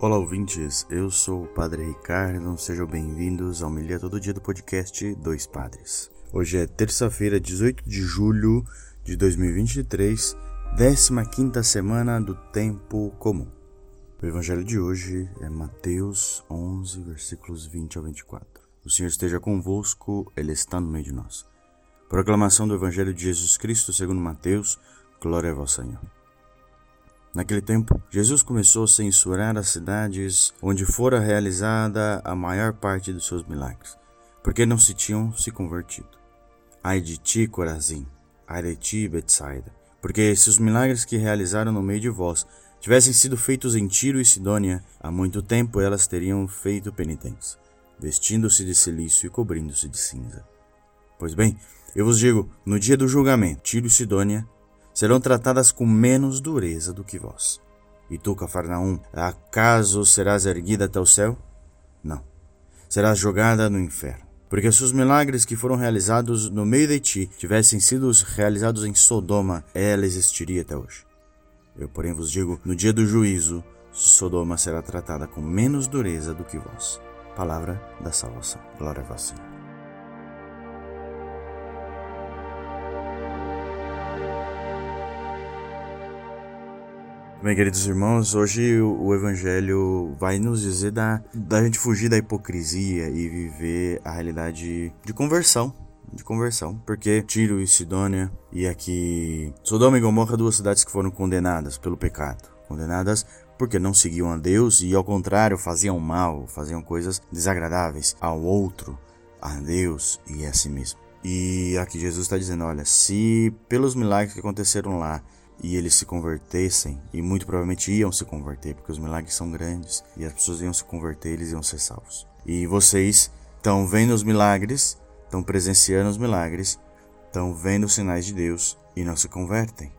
Olá, ouvintes. Eu sou o Padre Ricardo. Sejam bem-vindos ao Milha Todo Dia do podcast Dois Padres. Hoje é terça-feira, 18 de julho de 2023, 15 semana do Tempo Comum. O evangelho de hoje é Mateus 11, versículos 20 ao 24. O Senhor esteja convosco, Ele está no meio de nós. Proclamação do Evangelho de Jesus Cristo segundo Mateus. Glória a vós, Senhor. Naquele tempo, Jesus começou a censurar as cidades onde fora realizada a maior parte dos seus milagres, porque não se tinham se convertido. Ai de ti, Corazim, ai de ti, Betsaida, porque se os milagres que realizaram no meio de vós tivessem sido feitos em Tiro e Sidônia, há muito tempo elas teriam feito penitência, vestindo-se de silício e cobrindo-se de cinza. Pois bem, eu vos digo, no dia do julgamento, Tiro e Sidônia serão tratadas com menos dureza do que vós. E tu, Cafarnaum, acaso serás erguida até o céu? Não. Serás jogada no inferno. Porque se os milagres que foram realizados no meio de ti tivessem sido realizados em Sodoma, ela existiria até hoje. Eu, porém, vos digo: no dia do juízo, Sodoma será tratada com menos dureza do que vós. Palavra da salvação. Glória a vós, Senhor. Bem, queridos irmãos, hoje o Evangelho vai nos dizer da, da gente fugir da hipocrisia e viver a realidade de conversão. De conversão, porque Tiro e Sidônia e aqui Sodoma e Gomorra, duas cidades que foram condenadas pelo pecado, condenadas porque não seguiam a Deus e, ao contrário, faziam mal, faziam coisas desagradáveis ao outro, a Deus e a si mesmo. E aqui Jesus está dizendo: olha, se pelos milagres que aconteceram lá e eles se convertessem, e muito provavelmente iam se converter, porque os milagres são grandes, e as pessoas iam se converter, eles iam ser salvos. E vocês estão vendo os milagres, estão presenciando os milagres, estão vendo os sinais de Deus e não se convertem,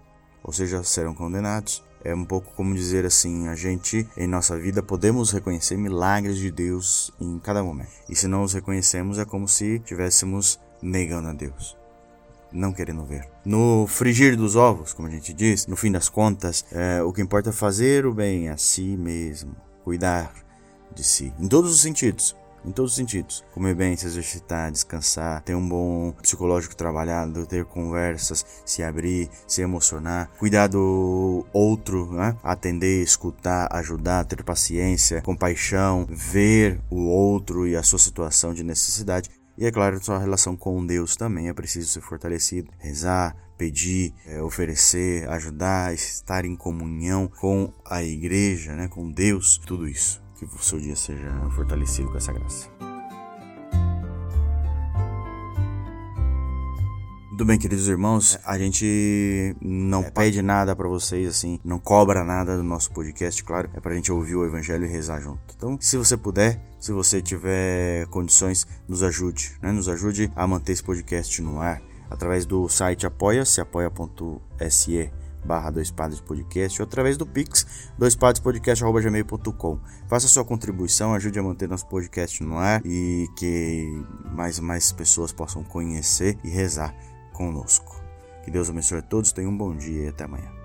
ou seja, serão condenados. É um pouco como dizer assim: a gente em nossa vida podemos reconhecer milagres de Deus em cada momento, e se não os reconhecemos, é como se estivéssemos negando a Deus não querendo ver. No frigir dos ovos, como a gente diz, no fim das contas, é, o que importa é fazer o bem a si mesmo, cuidar de si, em todos os sentidos. Em todos os sentidos. Comer bem, se exercitar, descansar, ter um bom psicológico trabalhado, ter conversas, se abrir, se emocionar, cuidar do outro, né? atender, escutar, ajudar, ter paciência, compaixão, ver o outro e a sua situação de necessidade e é claro, sua relação com Deus também é preciso ser fortalecido. Rezar, pedir, é, oferecer, ajudar, estar em comunhão com a igreja, né, com Deus, tudo isso. Que o seu dia seja fortalecido com essa graça. Tudo bem, queridos irmãos, a gente não é, pede nada para vocês, assim, não cobra nada do nosso podcast, claro, é pra gente ouvir o evangelho e rezar junto. Então, se você puder, se você tiver condições, nos ajude, né? Nos ajude a manter esse podcast no ar através do site apoia-se, apoia.se barra dois padres podcast ou através do pix doispadrespodcast.gmail.com faça sua contribuição, ajude a manter nosso podcast no ar e que mais e mais pessoas possam conhecer e rezar conosco. Que Deus abençoe a todos, tenham um bom dia e até amanhã.